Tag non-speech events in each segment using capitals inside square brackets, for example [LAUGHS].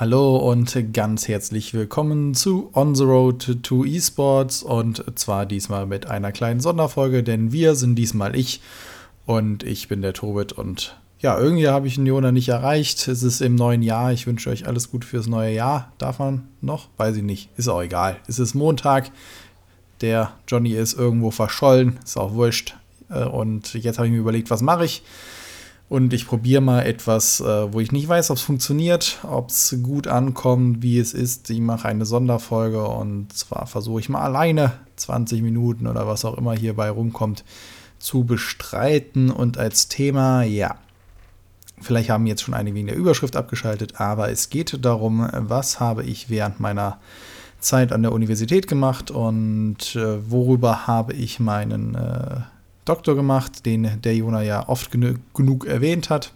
Hallo und ganz herzlich willkommen zu On the Road to Esports und zwar diesmal mit einer kleinen Sonderfolge, denn wir sind diesmal ich und ich bin der Tobit und ja, irgendwie habe ich den Jona nicht erreicht. Es ist im neuen Jahr. Ich wünsche euch alles Gute fürs neue Jahr. Darf man noch? Weiß ich nicht. Ist auch egal. Es ist Montag. Der Johnny ist irgendwo verschollen. Ist auch wurscht. Äh, und jetzt habe ich mir überlegt, was mache ich? Und ich probiere mal etwas, äh, wo ich nicht weiß, ob es funktioniert, ob es gut ankommt, wie es ist. Ich mache eine Sonderfolge und zwar versuche ich mal alleine 20 Minuten oder was auch immer hierbei rumkommt zu bestreiten. Und als Thema, ja, vielleicht haben jetzt schon einige wegen der Überschrift abgeschaltet, aber es geht darum, was habe ich während meiner Zeit an der Universität gemacht und äh, worüber habe ich meinen äh, Doktor gemacht, den der Jona ja oft genu genug erwähnt hat.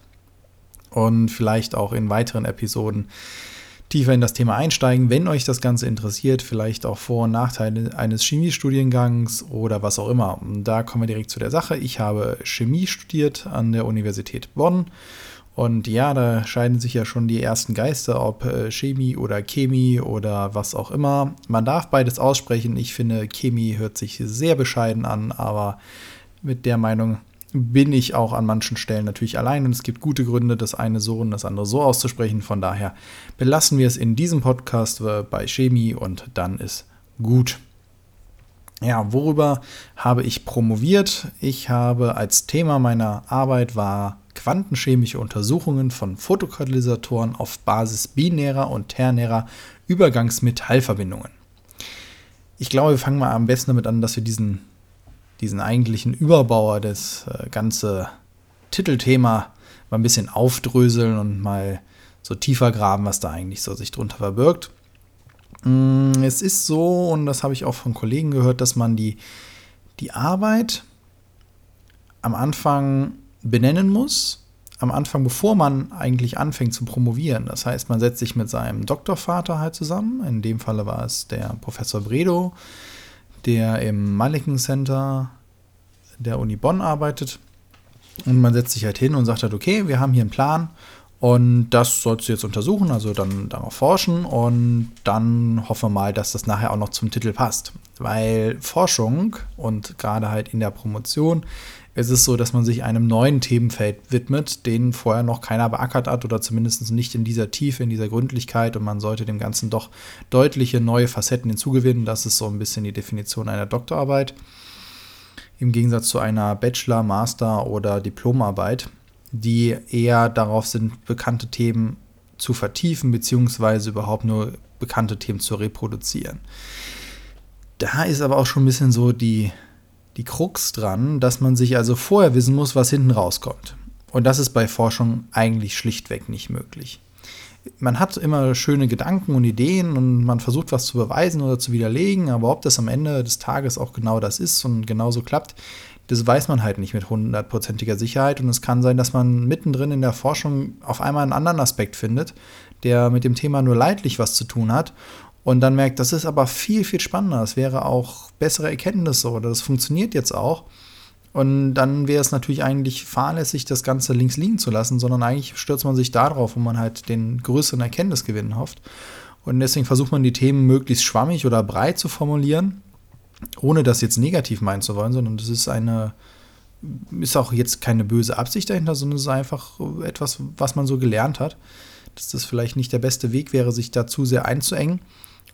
Und vielleicht auch in weiteren Episoden tiefer in das Thema einsteigen, wenn euch das Ganze interessiert, vielleicht auch Vor- und Nachteile eines Chemiestudiengangs oder was auch immer. Und da kommen wir direkt zu der Sache. Ich habe Chemie studiert an der Universität Bonn. Und ja, da scheiden sich ja schon die ersten Geister, ob äh, Chemie oder Chemie oder was auch immer. Man darf beides aussprechen. Ich finde, Chemie hört sich sehr bescheiden an, aber mit der Meinung bin ich auch an manchen Stellen natürlich allein und es gibt gute Gründe, das eine so und das andere so auszusprechen. Von daher belassen wir es in diesem Podcast äh, bei Chemie und dann ist gut. Ja, worüber habe ich promoviert? Ich habe als Thema meiner Arbeit war quantenchemische Untersuchungen von Fotokatalysatoren auf Basis binärer und ternärer Übergangsmetallverbindungen. Ich glaube, wir fangen mal am besten damit an, dass wir diesen diesen eigentlichen Überbauer, das äh, ganze Titelthema mal ein bisschen aufdröseln und mal so tiefer graben, was da eigentlich so sich drunter verbirgt. Mm, es ist so, und das habe ich auch von Kollegen gehört, dass man die, die Arbeit am Anfang benennen muss, am Anfang, bevor man eigentlich anfängt zu promovieren. Das heißt, man setzt sich mit seinem Doktorvater halt zusammen. In dem Falle war es der Professor Bredow, der im Maliken Center der Uni Bonn arbeitet. Und man setzt sich halt hin und sagt halt, okay, wir haben hier einen Plan und das sollst du jetzt untersuchen, also dann darauf forschen und dann hoffen wir mal, dass das nachher auch noch zum Titel passt. Weil Forschung und gerade halt in der Promotion ist es so, dass man sich einem neuen Themenfeld widmet, den vorher noch keiner beackert hat oder zumindest nicht in dieser Tiefe, in dieser Gründlichkeit und man sollte dem Ganzen doch deutliche neue Facetten hinzugewinnen. Das ist so ein bisschen die Definition einer Doktorarbeit. Im Gegensatz zu einer Bachelor-, Master- oder Diplomarbeit, die eher darauf sind, bekannte Themen zu vertiefen, beziehungsweise überhaupt nur bekannte Themen zu reproduzieren. Da ist aber auch schon ein bisschen so die die Krux dran, dass man sich also vorher wissen muss, was hinten rauskommt. Und das ist bei Forschung eigentlich schlichtweg nicht möglich. Man hat immer schöne Gedanken und Ideen und man versucht was zu beweisen oder zu widerlegen, aber ob das am Ende des Tages auch genau das ist und genauso klappt, das weiß man halt nicht mit hundertprozentiger Sicherheit. Und es kann sein, dass man mittendrin in der Forschung auf einmal einen anderen Aspekt findet, der mit dem Thema nur leidlich was zu tun hat und dann merkt, das ist aber viel, viel spannender. Es wäre auch bessere Erkenntnisse oder das funktioniert jetzt auch. Und dann wäre es natürlich eigentlich fahrlässig, das Ganze links liegen zu lassen, sondern eigentlich stürzt man sich darauf, wo man halt den größeren Erkenntnisgewinn hofft. Und deswegen versucht man die Themen möglichst schwammig oder breit zu formulieren, ohne das jetzt negativ meinen zu wollen, sondern das ist eine, ist auch jetzt keine böse Absicht dahinter, sondern es ist einfach etwas, was man so gelernt hat, dass das vielleicht nicht der beste Weg wäre, sich da zu sehr einzuengen.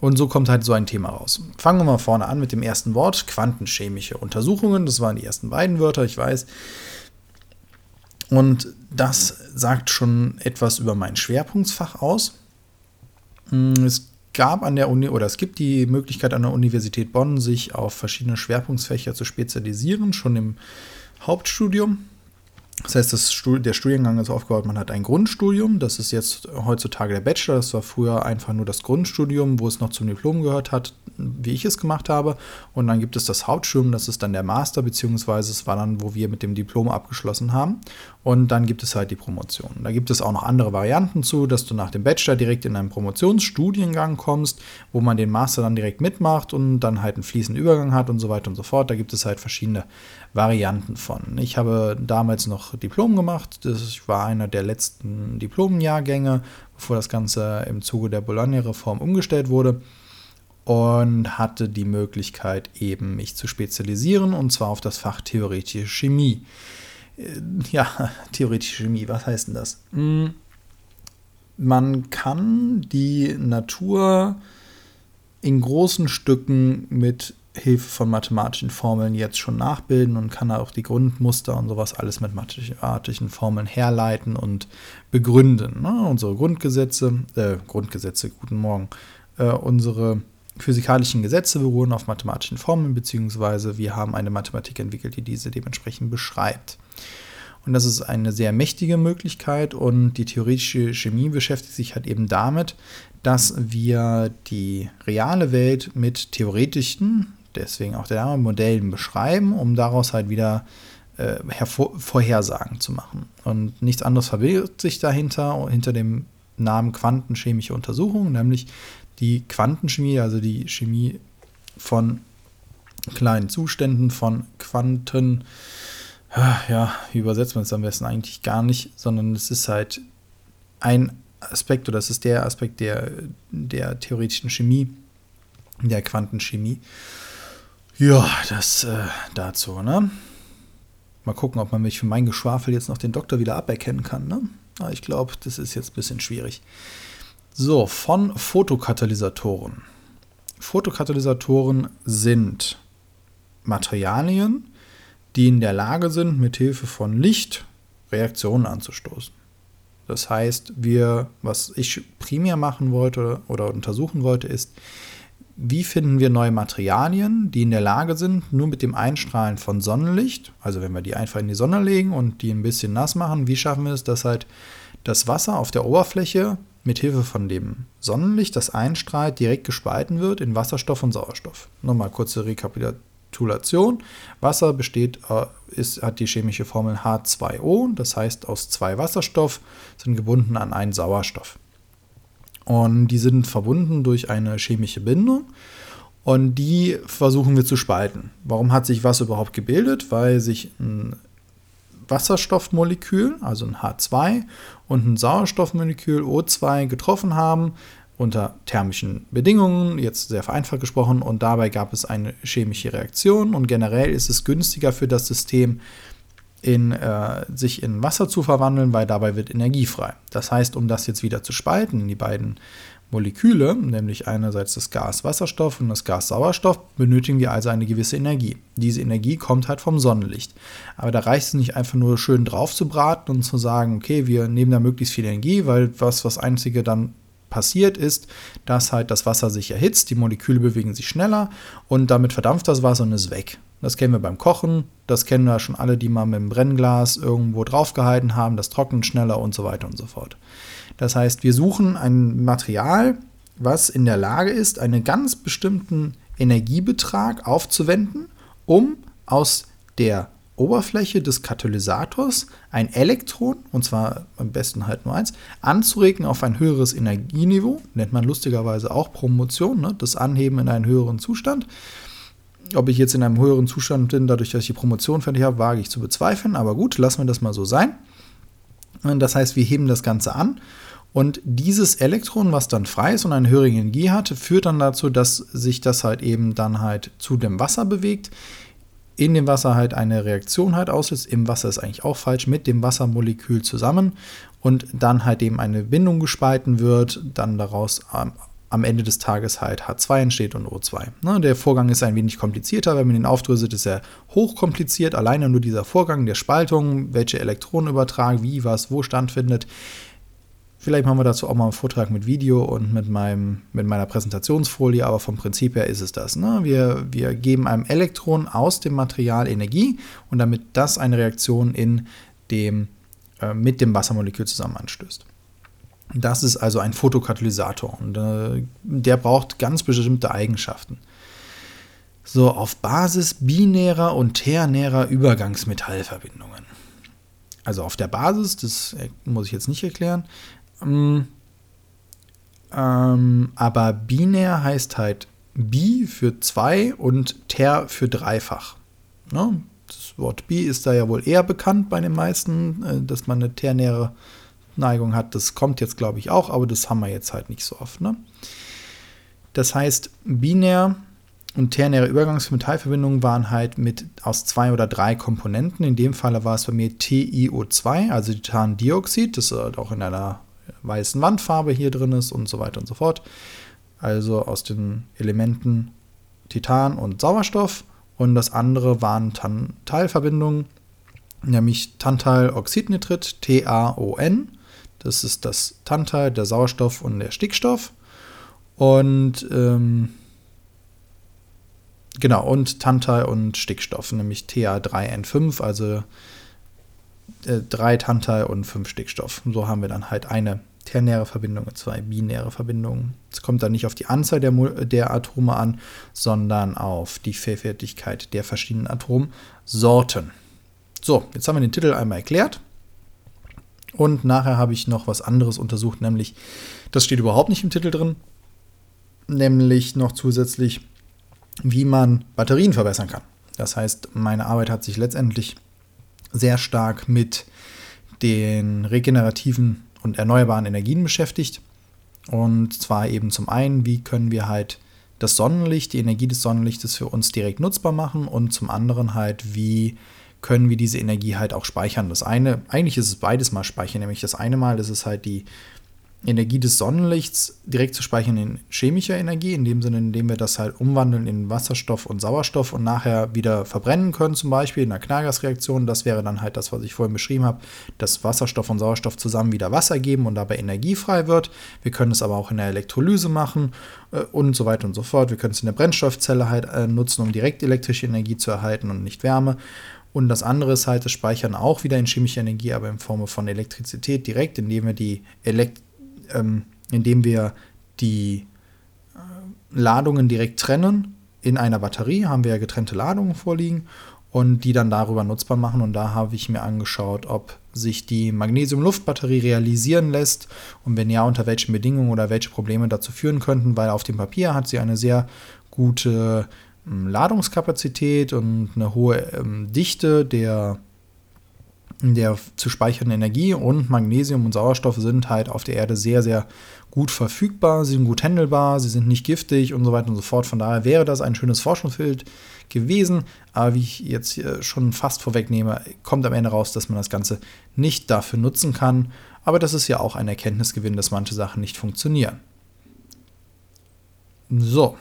Und so kommt halt so ein Thema raus. Fangen wir mal vorne an mit dem ersten Wort, quantenchemische Untersuchungen. Das waren die ersten beiden Wörter, ich weiß. Und das sagt schon etwas über mein Schwerpunktsfach aus. Hm, es gab an der Uni oder es gibt die Möglichkeit an der Universität Bonn, sich auf verschiedene Schwerpunktsfächer zu spezialisieren, schon im Hauptstudium. Das heißt, das Stud der Studiengang ist aufgebaut, man hat ein Grundstudium, das ist jetzt heutzutage der Bachelor, das war früher einfach nur das Grundstudium, wo es noch zum Diplom gehört hat, wie ich es gemacht habe. Und dann gibt es das Hauptstudium, das ist dann der Master, beziehungsweise es war dann, wo wir mit dem Diplom abgeschlossen haben. Und dann gibt es halt die Promotion. Da gibt es auch noch andere Varianten zu, dass du nach dem Bachelor direkt in einen Promotionsstudiengang kommst, wo man den Master dann direkt mitmacht und dann halt einen fließenden Übergang hat und so weiter und so fort. Da gibt es halt verschiedene Varianten von. Ich habe damals noch Diplom gemacht. Das war einer der letzten Diplomjahrgänge, bevor das Ganze im Zuge der Bologna-Reform umgestellt wurde und hatte die Möglichkeit eben mich zu spezialisieren und zwar auf das Fach theoretische Chemie. Äh, ja, [LAUGHS] theoretische Chemie, was heißt denn das? Hm, man kann die Natur in großen Stücken mit Hilfe von mathematischen Formeln jetzt schon nachbilden und kann auch die Grundmuster und sowas alles mit mathematischen Formeln herleiten und begründen. Ne? Unsere Grundgesetze, äh, Grundgesetze, guten Morgen, äh, unsere physikalischen Gesetze beruhen auf mathematischen Formeln, beziehungsweise wir haben eine Mathematik entwickelt, die diese dementsprechend beschreibt. Und das ist eine sehr mächtige Möglichkeit und die theoretische Chemie beschäftigt sich halt eben damit, dass wir die reale Welt mit theoretischen, deswegen auch der Name, Modellen beschreiben, um daraus halt wieder äh, Vorhersagen zu machen. Und nichts anderes verbirgt sich dahinter, hinter dem Namen quantenchemische Untersuchung, nämlich die Quantenchemie, also die Chemie von kleinen Zuständen, von Quanten, ja, wie übersetzt man es am besten eigentlich gar nicht, sondern es ist halt ein Aspekt oder es ist der Aspekt der, der theoretischen Chemie, der Quantenchemie. Ja, das äh, dazu, ne? Mal gucken, ob man mich für mein Geschwafel jetzt noch den Doktor wieder aberkennen kann, ne? Aber ich glaube, das ist jetzt ein bisschen schwierig. So, von Fotokatalysatoren. Fotokatalysatoren sind Materialien, die in der Lage sind, mit Hilfe von Licht Reaktionen anzustoßen. Das heißt, wir, was ich primär machen wollte oder untersuchen wollte, ist, wie finden wir neue Materialien, die in der Lage sind, nur mit dem Einstrahlen von Sonnenlicht, also wenn wir die einfach in die Sonne legen und die ein bisschen nass machen, wie schaffen wir es, dass halt das Wasser auf der Oberfläche mit Hilfe von dem Sonnenlicht, das einstrahlt, direkt gespalten wird in Wasserstoff und Sauerstoff. Nochmal kurze Rekapitulation. Wasser besteht, äh, ist, hat die chemische Formel H2O, das heißt aus zwei Wasserstoff sind gebunden an einen Sauerstoff. Und die sind verbunden durch eine chemische Bindung und die versuchen wir zu spalten. Warum hat sich was überhaupt gebildet? Weil sich ein Wasserstoffmolekül, also ein H2, und ein Sauerstoffmolekül O2 getroffen haben unter thermischen Bedingungen, jetzt sehr vereinfacht gesprochen, und dabei gab es eine chemische Reaktion und generell ist es günstiger für das System, in, äh, sich in Wasser zu verwandeln, weil dabei wird Energie frei. Das heißt, um das jetzt wieder zu spalten in die beiden Moleküle, nämlich einerseits das Gas Wasserstoff und das Gas Sauerstoff, benötigen wir also eine gewisse Energie. Diese Energie kommt halt vom Sonnenlicht. Aber da reicht es nicht einfach nur schön drauf zu braten und zu sagen, okay, wir nehmen da möglichst viel Energie, weil was was einzige dann passiert ist, dass halt das Wasser sich erhitzt, die Moleküle bewegen sich schneller und damit verdampft das Wasser und ist weg. Das kennen wir beim Kochen, das kennen wir schon alle, die mal mit dem Brennglas irgendwo draufgehalten haben, das trocknet schneller und so weiter und so fort. Das heißt, wir suchen ein Material, was in der Lage ist, einen ganz bestimmten Energiebetrag aufzuwenden, um aus der Oberfläche des Katalysators ein Elektron, und zwar am besten halt nur eins, anzuregen auf ein höheres Energieniveau, nennt man lustigerweise auch Promotion, ne? das Anheben in einen höheren Zustand. Ob ich jetzt in einem höheren Zustand bin, dadurch, dass ich die Promotion fertig habe, wage ich zu bezweifeln, aber gut, lassen wir das mal so sein. Das heißt, wir heben das Ganze an und dieses Elektron, was dann frei ist und eine höhere Energie hat, führt dann dazu, dass sich das halt eben dann halt zu dem Wasser bewegt. In dem Wasser halt eine Reaktion halt auslöst. Im Wasser ist eigentlich auch falsch, mit dem Wassermolekül zusammen und dann halt eben eine Bindung gespalten wird, dann daraus am, Ende des Tages halt H2 entsteht und O2. Ne, der Vorgang ist ein wenig komplizierter, wenn man ihn aufdröselt, ist er hochkompliziert. Alleine nur dieser Vorgang der Spaltung, welche Elektronen übertragen, wie, was, wo stattfindet, Vielleicht machen wir dazu auch mal einen Vortrag mit Video und mit, meinem, mit meiner Präsentationsfolie, aber vom Prinzip her ist es das. Ne? Wir, wir geben einem Elektron aus dem Material Energie und damit das eine Reaktion in dem, äh, mit dem Wassermolekül zusammen anstößt. Das ist also ein Photokatalysator und äh, der braucht ganz bestimmte Eigenschaften. So, auf Basis binärer und ternärer Übergangsmetallverbindungen. Also auf der Basis, das äh, muss ich jetzt nicht erklären, ähm, ähm, aber binär heißt halt bi für zwei und ter für dreifach. Ne? Das Wort bi ist da ja wohl eher bekannt bei den meisten, äh, dass man eine ternäre Abneigung hat. Das kommt jetzt, glaube ich, auch, aber das haben wir jetzt halt nicht so oft. Ne? Das heißt, binär und ternäre Übergangsmetallverbindungen waren halt mit aus zwei oder drei Komponenten. In dem Fall war es bei mir TiO2, also Titandioxid, das halt auch in einer weißen Wandfarbe hier drin ist und so weiter und so fort. Also aus den Elementen Titan und Sauerstoff. Und das andere waren Tantalverbindungen, nämlich Tantaloxidnitrit, TaON. Das ist das Tantal, der Sauerstoff und der Stickstoff. Und ähm, genau, und Tantal und Stickstoff, nämlich Ta3N5, also äh, drei Tantal und fünf Stickstoff. So haben wir dann halt eine ternäre Verbindung und zwei binäre Verbindungen. Es kommt dann nicht auf die Anzahl der, der Atome an, sondern auf die Vielfältigkeit der verschiedenen Atomsorten. So, jetzt haben wir den Titel einmal erklärt. Und nachher habe ich noch was anderes untersucht, nämlich, das steht überhaupt nicht im Titel drin, nämlich noch zusätzlich, wie man Batterien verbessern kann. Das heißt, meine Arbeit hat sich letztendlich sehr stark mit den regenerativen und erneuerbaren Energien beschäftigt. Und zwar eben zum einen, wie können wir halt das Sonnenlicht, die Energie des Sonnenlichtes für uns direkt nutzbar machen und zum anderen halt, wie können wir diese Energie halt auch speichern. Das eine, eigentlich ist es beides mal speichern, nämlich das eine Mal ist es halt die Energie des Sonnenlichts direkt zu speichern in chemischer Energie, in dem Sinne, indem wir das halt umwandeln in Wasserstoff und Sauerstoff und nachher wieder verbrennen können, zum Beispiel in einer Knallgasreaktion. Das wäre dann halt das, was ich vorhin beschrieben habe, dass Wasserstoff und Sauerstoff zusammen wieder Wasser geben und dabei energiefrei wird. Wir können es aber auch in der Elektrolyse machen äh, und so weiter und so fort. Wir können es in der Brennstoffzelle halt äh, nutzen, um direkt elektrische Energie zu erhalten und nicht Wärme. Und das andere ist halt das Speichern auch wieder in chemischer Energie, aber in Form von Elektrizität direkt, indem wir die Elektrizität ähm, indem wir die äh, Ladungen direkt trennen. In einer Batterie haben wir ja getrennte Ladungen vorliegen und die dann darüber nutzbar machen. Und da habe ich mir angeschaut, ob sich die Magnesium-Luft-Batterie realisieren lässt und wenn ja, unter welchen Bedingungen oder welche Probleme dazu führen könnten, weil auf dem Papier hat sie eine sehr gute Ladungskapazität und eine hohe ähm, Dichte der der zu speichernden Energie und Magnesium und Sauerstoff sind halt auf der Erde sehr, sehr gut verfügbar, sie sind gut handelbar, sie sind nicht giftig und so weiter und so fort. Von daher wäre das ein schönes Forschungsfeld gewesen. Aber wie ich jetzt schon fast vorwegnehme, kommt am Ende raus, dass man das Ganze nicht dafür nutzen kann. Aber das ist ja auch ein Erkenntnisgewinn, dass manche Sachen nicht funktionieren. So,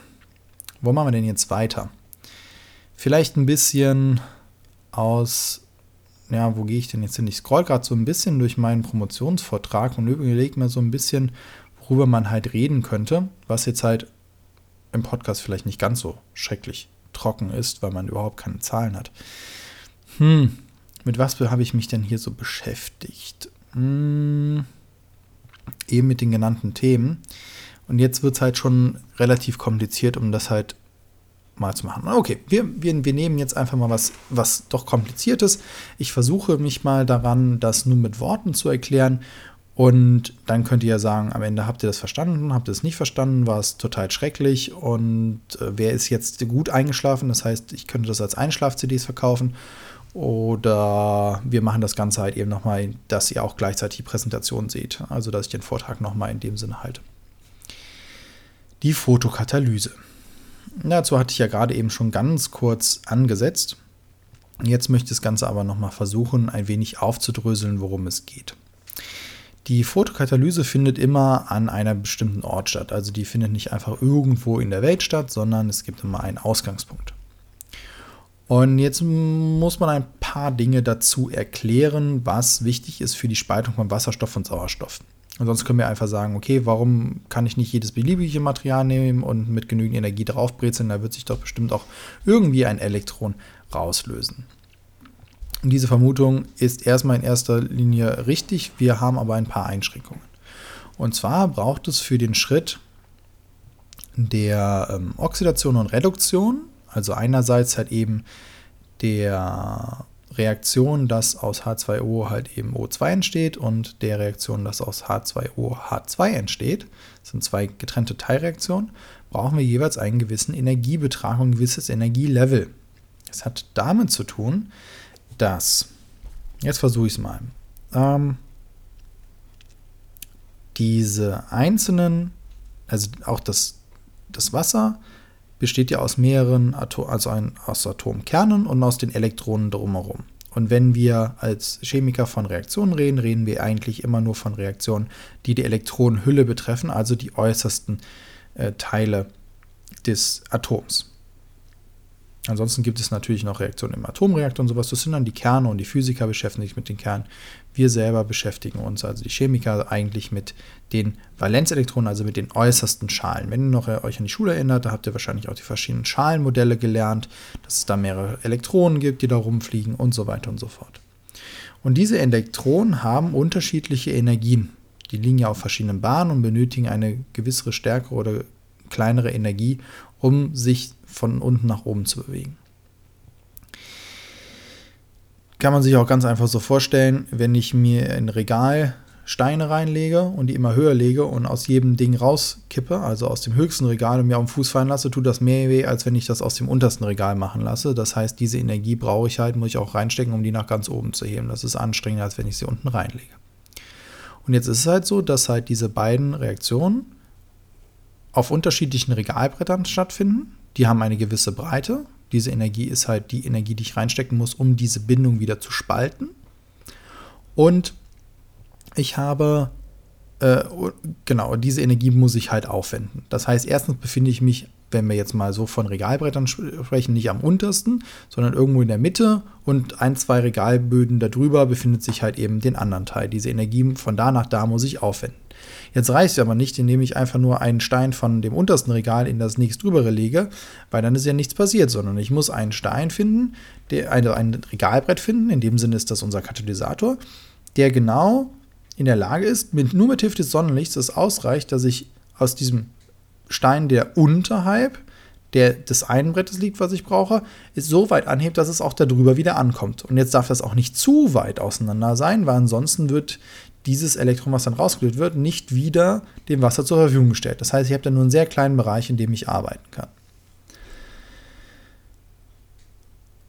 wo machen wir denn jetzt weiter? Vielleicht ein bisschen aus ja, wo gehe ich denn jetzt hin? Ich scroll gerade so ein bisschen durch meinen Promotionsvortrag und überlege mir so ein bisschen, worüber man halt reden könnte, was jetzt halt im Podcast vielleicht nicht ganz so schrecklich trocken ist, weil man überhaupt keine Zahlen hat. Hm, mit was habe ich mich denn hier so beschäftigt? Hm, eben mit den genannten Themen. Und jetzt wird es halt schon relativ kompliziert, um das halt mal zu machen. Okay, wir, wir, wir nehmen jetzt einfach mal was, was doch kompliziertes. Ich versuche mich mal daran, das nur mit Worten zu erklären. Und dann könnt ihr ja sagen, am Ende habt ihr das verstanden, habt ihr es nicht verstanden, war es total schrecklich und äh, wer ist jetzt gut eingeschlafen? Das heißt, ich könnte das als Einschlaf-CDs verkaufen. Oder wir machen das Ganze halt eben nochmal, dass ihr auch gleichzeitig die Präsentation seht. Also, dass ich den Vortrag nochmal in dem Sinne halte. Die Fotokatalyse. Dazu hatte ich ja gerade eben schon ganz kurz angesetzt. Jetzt möchte ich das Ganze aber nochmal versuchen, ein wenig aufzudröseln, worum es geht. Die Photokatalyse findet immer an einer bestimmten Ort statt. Also die findet nicht einfach irgendwo in der Welt statt, sondern es gibt immer einen Ausgangspunkt. Und jetzt muss man ein paar Dinge dazu erklären, was wichtig ist für die Spaltung von Wasserstoff und Sauerstoff. Und sonst können wir einfach sagen, okay, warum kann ich nicht jedes beliebige Material nehmen und mit genügend Energie draufbrezeln? Da wird sich doch bestimmt auch irgendwie ein Elektron rauslösen. Und diese Vermutung ist erstmal in erster Linie richtig. Wir haben aber ein paar Einschränkungen. Und zwar braucht es für den Schritt der ähm, Oxidation und Reduktion, also einerseits halt eben der Reaktion, dass aus H2O halt eben O2 entsteht und der Reaktion, dass aus H2O H2 entsteht, das sind zwei getrennte Teilreaktionen, brauchen wir jeweils einen gewissen Energiebetrag und ein gewisses Energielevel. Das hat damit zu tun, dass, jetzt versuche ich es mal, ähm, diese einzelnen, also auch das, das Wasser besteht ja aus mehreren Atom, also ein, aus Atomkernen und aus den Elektronen drumherum. Und wenn wir als Chemiker von Reaktionen reden, reden wir eigentlich immer nur von Reaktionen, die die Elektronenhülle betreffen, also die äußersten äh, Teile des Atoms. Ansonsten gibt es natürlich noch Reaktionen im Atomreaktor und sowas. Das sind dann die Kerne und die Physiker beschäftigen sich mit den Kernen. Wir selber beschäftigen uns, also die Chemiker, eigentlich mit den Valenzelektronen, also mit den äußersten Schalen. Wenn ihr noch euch an die Schule erinnert, da habt ihr wahrscheinlich auch die verschiedenen Schalenmodelle gelernt, dass es da mehrere Elektronen gibt, die da rumfliegen und so weiter und so fort. Und diese Elektronen haben unterschiedliche Energien. Die liegen ja auf verschiedenen Bahnen und benötigen eine gewisse stärkere oder kleinere Energie, um sich von unten nach oben zu bewegen. Kann man sich auch ganz einfach so vorstellen, wenn ich mir ein Regal Steine reinlege und die immer höher lege und aus jedem Ding rauskippe, also aus dem höchsten Regal und mir auf den Fuß fallen lasse, tut das mehr weh, als wenn ich das aus dem untersten Regal machen lasse. Das heißt, diese Energie brauche ich halt, muss ich auch reinstecken, um die nach ganz oben zu heben. Das ist anstrengender, als wenn ich sie unten reinlege. Und jetzt ist es halt so, dass halt diese beiden Reaktionen auf unterschiedlichen Regalbrettern stattfinden. Die haben eine gewisse Breite. Diese Energie ist halt die Energie, die ich reinstecken muss, um diese Bindung wieder zu spalten. Und ich habe, äh, genau, diese Energie muss ich halt aufwenden. Das heißt, erstens befinde ich mich, wenn wir jetzt mal so von Regalbrettern sprechen, nicht am untersten, sondern irgendwo in der Mitte und ein, zwei Regalböden darüber befindet sich halt eben den anderen Teil. Diese Energie von da nach da muss ich aufwenden. Jetzt reicht es aber nicht, indem ich einfach nur einen Stein von dem untersten Regal in das nächst drübere lege, weil dann ist ja nichts passiert, sondern ich muss einen Stein finden, der, ein, ein Regalbrett finden, in dem Sinne ist das unser Katalysator, der genau in der Lage ist, mit, nur mit Hilfe des Sonnenlichts es ausreicht, dass ich aus diesem Stein, der unterhalb der des einen Brettes liegt, was ich brauche, ist so weit anhebt, dass es auch darüber wieder ankommt. Und jetzt darf das auch nicht zu weit auseinander sein, weil ansonsten wird dieses Elektron, was dann rausgelöst wird, nicht wieder dem Wasser zur Verfügung gestellt. Das heißt, ich habe dann nur einen sehr kleinen Bereich, in dem ich arbeiten kann.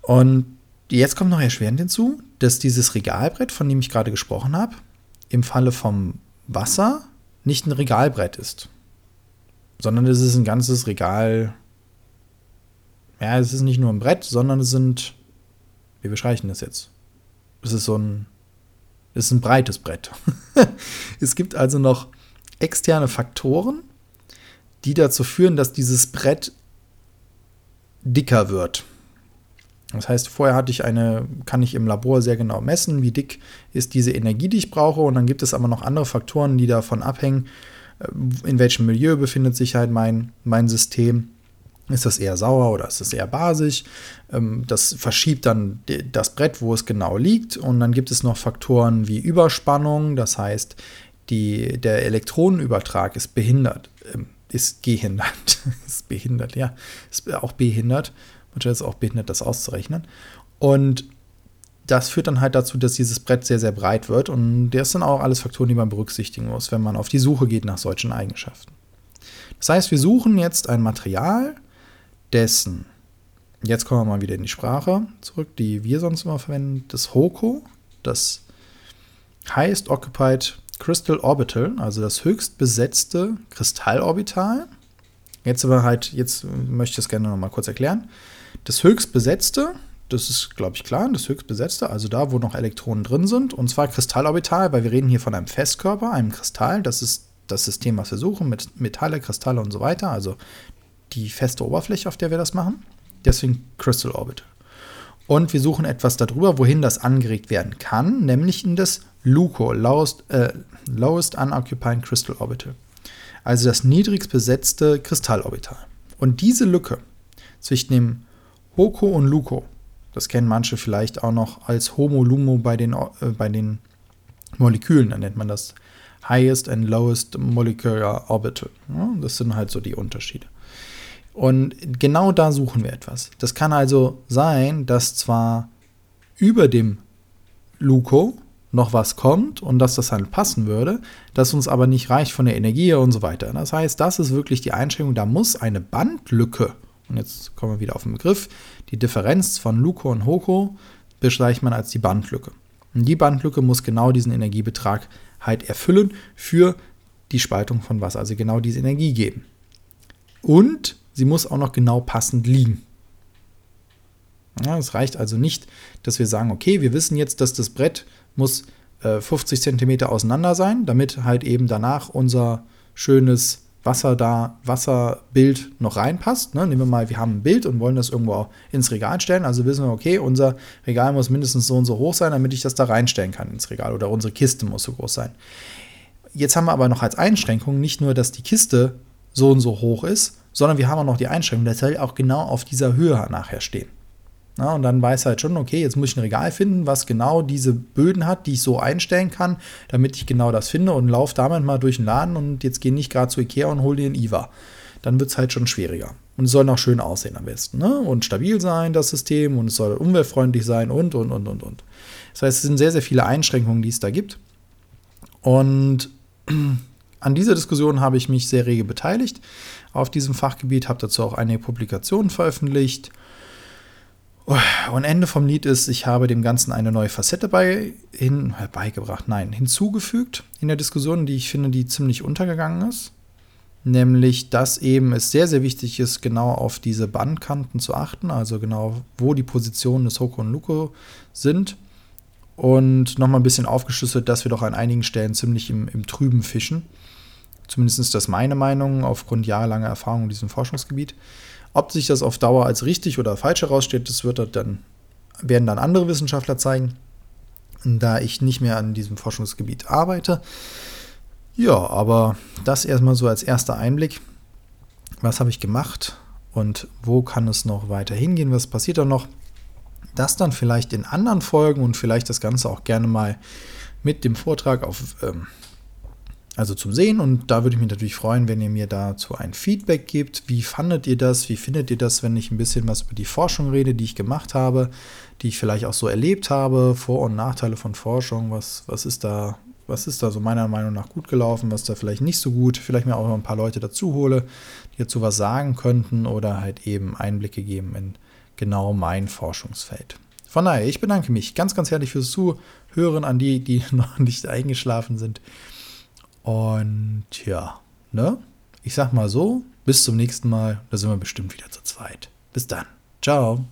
Und jetzt kommt noch erschwerend hinzu, dass dieses Regalbrett, von dem ich gerade gesprochen habe, im Falle vom Wasser nicht ein Regalbrett ist, sondern es ist ein ganzes Regal. Ja, es ist nicht nur ein Brett, sondern es sind, wie beschreibe ich das jetzt? Es ist so ein ist ein breites Brett. [LAUGHS] es gibt also noch externe Faktoren, die dazu führen, dass dieses Brett dicker wird. Das heißt, vorher hatte ich eine, kann ich im Labor sehr genau messen, wie dick ist diese Energie, die ich brauche. Und dann gibt es aber noch andere Faktoren, die davon abhängen, äh, in welchem Milieu befindet sich halt mein, mein System. Ist das eher sauer oder ist das eher basisch? Ähm, das verschiebt dann das Brett, wo es genau liegt. Und dann gibt es noch Faktoren wie Überspannung, das heißt, die, der Elektronenübertrag ist behindert, ähm, ist gehindert, [LAUGHS] ist behindert, ja, ist auch behindert. Manchmal ist es auch behindert, das auszurechnen. Und das führt dann halt dazu, dass dieses Brett sehr, sehr breit wird. Und das sind auch alles Faktoren, die man berücksichtigen muss, wenn man auf die Suche geht nach solchen Eigenschaften. Das heißt, wir suchen jetzt ein Material, dessen, jetzt kommen wir mal wieder in die Sprache zurück, die wir sonst immer verwenden, das HOKO, das Highest Occupied Crystal Orbital, also das höchst besetzte Kristallorbital. Jetzt aber halt, jetzt möchte ich das gerne noch mal kurz erklären. Das höchst besetzte, das ist, glaube ich, klar, das höchst besetzte, also da, wo noch Elektronen drin sind, und zwar Kristallorbital, weil wir reden hier von einem Festkörper, einem Kristall, das ist das System, was wir suchen, mit Metalle, Kristalle und so weiter, also die feste Oberfläche, auf der wir das machen. Deswegen Crystal Orbit. Und wir suchen etwas darüber, wohin das angeregt werden kann, nämlich in das LUCO, Lowest, äh, Lowest Unoccupying Crystal Orbital. Also das niedrigst besetzte Kristallorbital. Und diese Lücke zwischen dem HOKO und LUCO, das kennen manche vielleicht auch noch als Homo-Lumo bei den, äh, bei den Molekülen, da nennt man das Highest and Lowest Molecular Orbital. Ja, das sind halt so die Unterschiede. Und genau da suchen wir etwas. Das kann also sein, dass zwar über dem Luko noch was kommt und dass das halt passen würde, dass uns aber nicht reicht von der Energie und so weiter. Das heißt, das ist wirklich die Einschränkung, da muss eine Bandlücke, und jetzt kommen wir wieder auf den Begriff, die Differenz von Luko und Hoko beschreibt man als die Bandlücke. Und die Bandlücke muss genau diesen Energiebetrag halt erfüllen für die Spaltung von Wasser, also genau diese Energie geben. Und sie muss auch noch genau passend liegen. Ja, es reicht also nicht, dass wir sagen, okay, wir wissen jetzt, dass das Brett muss äh, 50 cm auseinander sein, damit halt eben danach unser schönes Wasser da, Wasserbild noch reinpasst. Ne? Nehmen wir mal, wir haben ein Bild und wollen das irgendwo ins Regal stellen. Also wissen wir, okay, unser Regal muss mindestens so und so hoch sein, damit ich das da reinstellen kann ins Regal. Oder unsere Kiste muss so groß sein. Jetzt haben wir aber noch als Einschränkung nicht nur, dass die Kiste so und so hoch ist, sondern wir haben auch noch die Einschränkung, dass soll auch genau auf dieser Höhe nachher stehen. Na, und dann weiß halt schon, okay, jetzt muss ich ein Regal finden, was genau diese Böden hat, die ich so einstellen kann, damit ich genau das finde und laufe damit mal durch den Laden und jetzt gehe nicht gerade zu Ikea und hole den IWA. Dann wird es halt schon schwieriger. Und es soll noch schön aussehen am besten. Ne? Und stabil sein, das System, und es soll umweltfreundlich sein und, und, und, und, und. Das heißt, es sind sehr, sehr viele Einschränkungen, die es da gibt. Und [CLEARS THROAT] an dieser Diskussion habe ich mich sehr rege beteiligt auf diesem Fachgebiet, habe dazu auch einige Publikationen veröffentlicht und Ende vom Lied ist, ich habe dem Ganzen eine neue Facette bei, hin, beigebracht, nein, hinzugefügt in der Diskussion, die ich finde, die ziemlich untergegangen ist. Nämlich, dass eben es sehr, sehr wichtig ist, genau auf diese Bandkanten zu achten, also genau, wo die Positionen des Hoko und Luko sind. Und nochmal ein bisschen aufgeschlüsselt, dass wir doch an einigen Stellen ziemlich im, im Trüben fischen. Zumindest ist das meine Meinung aufgrund jahrelanger Erfahrung in diesem Forschungsgebiet. Ob sich das auf Dauer als richtig oder falsch heraussteht, das wird dann, werden dann andere Wissenschaftler zeigen, da ich nicht mehr an diesem Forschungsgebiet arbeite. Ja, aber das erstmal so als erster Einblick. Was habe ich gemacht und wo kann es noch weiter hingehen? Was passiert da noch? Das dann vielleicht in anderen Folgen und vielleicht das Ganze auch gerne mal mit dem Vortrag auf ähm, also zum Sehen. Und da würde ich mich natürlich freuen, wenn ihr mir dazu ein Feedback gebt. Wie fandet ihr das? Wie findet ihr das, wenn ich ein bisschen was über die Forschung rede, die ich gemacht habe, die ich vielleicht auch so erlebt habe? Vor- und Nachteile von Forschung. Was, was ist da? Was ist da so meiner Meinung nach gut gelaufen, was da vielleicht nicht so gut? Vielleicht mir auch noch ein paar Leute dazu hole, die dazu was sagen könnten oder halt eben Einblicke geben in genau mein Forschungsfeld. Von daher, ich bedanke mich ganz, ganz herzlich fürs Zuhören an die, die [LAUGHS] noch nicht eingeschlafen sind. Und ja, ne? Ich sag mal so, bis zum nächsten Mal. Da sind wir bestimmt wieder zu zweit. Bis dann. Ciao.